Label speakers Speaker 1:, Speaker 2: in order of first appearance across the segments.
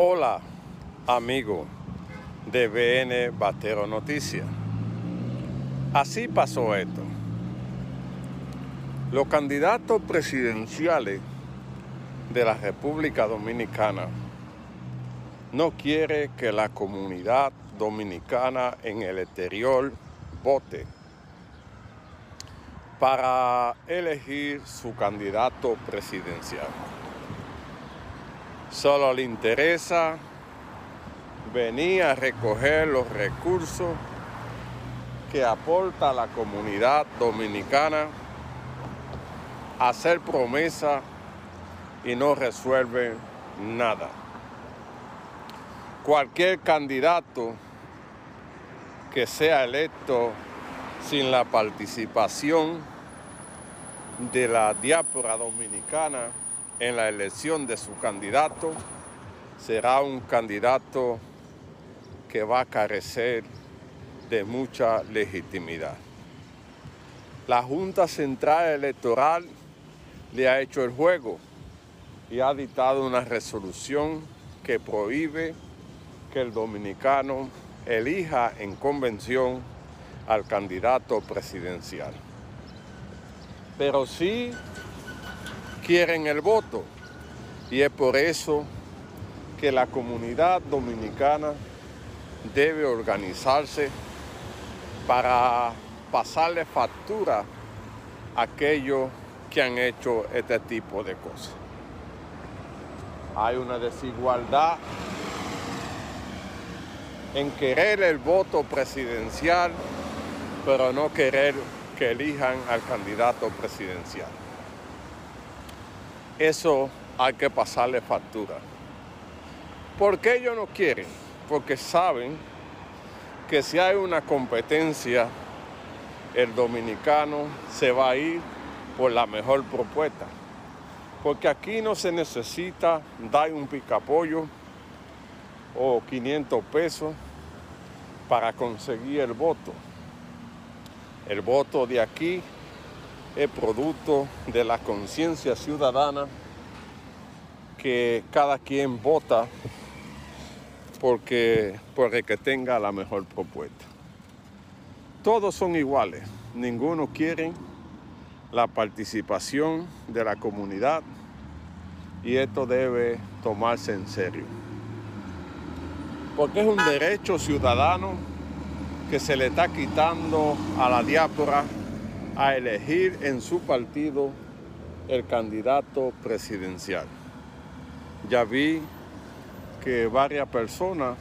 Speaker 1: Hola, amigo de BN Batero Noticias. Así pasó esto. Los candidatos presidenciales de la República Dominicana no quiere que la comunidad dominicana en el exterior vote para elegir su candidato presidencial. Solo le interesa venir a recoger los recursos que aporta la comunidad dominicana, hacer promesa y no resuelve nada. Cualquier candidato que sea electo sin la participación de la diáspora dominicana en la elección de su candidato será un candidato que va a carecer de mucha legitimidad. La Junta Central Electoral le ha hecho el juego y ha dictado una resolución que prohíbe que el dominicano elija en convención al candidato presidencial. Pero sí quieren el voto y es por eso que la comunidad dominicana debe organizarse para pasarle factura a aquellos que han hecho este tipo de cosas. Hay una desigualdad en querer el voto presidencial, pero no querer que elijan al candidato presidencial. Eso hay que pasarle factura. ¿Por qué ellos no quieren? Porque saben que si hay una competencia, el dominicano se va a ir por la mejor propuesta. Porque aquí no se necesita dar un picapollo o 500 pesos para conseguir el voto. El voto de aquí es producto de la conciencia ciudadana que cada quien vota porque, que tenga la mejor propuesta. Todos son iguales, ninguno quiere la participación de la comunidad y esto debe tomarse en serio. Porque es un derecho ciudadano que se le está quitando a la diáspora a elegir en su partido el candidato presidencial. Ya vi que varias personas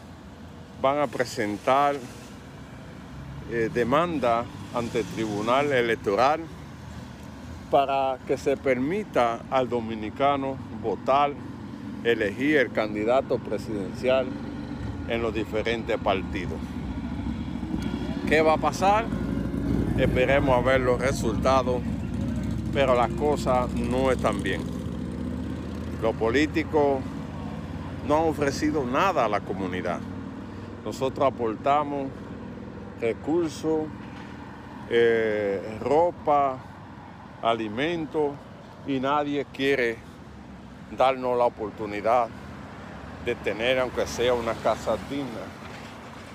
Speaker 1: van a presentar eh, demanda ante el Tribunal Electoral para que se permita al dominicano votar, elegir el candidato presidencial en los diferentes partidos. ¿Qué va a pasar? Esperemos a ver los resultados, pero las cosas no están bien. Los políticos no han ofrecido nada a la comunidad. Nosotros aportamos recursos, eh, ropa, alimentos y nadie quiere darnos la oportunidad de tener aunque sea una casa digna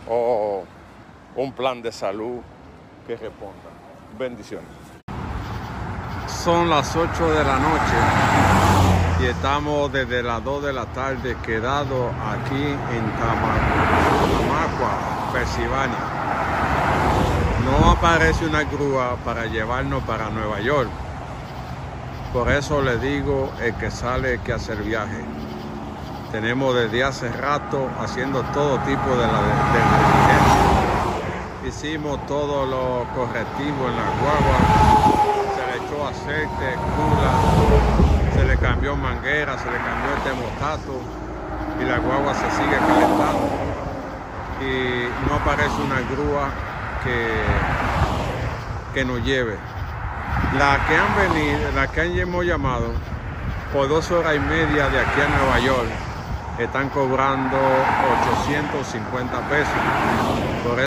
Speaker 1: o un plan de salud que responda. Bendiciones. Son las 8 de la noche y estamos desde las 2 de la tarde quedados aquí en Tamacua, Pensilvania. No aparece una grúa para llevarnos para Nueva York. Por eso le digo el que sale que hacer viaje. Tenemos desde hace rato haciendo todo tipo de, hicimos todo lo correctivo en la guagua, se le echó aceite, cula, se le cambió manguera, se le cambió el termostato y la guagua se sigue calentando. Y no aparece una grúa que, que nos lleve. La que han venido, la que hemos llamado por dos horas y media de aquí a Nueva York, están cobrando 850 pesos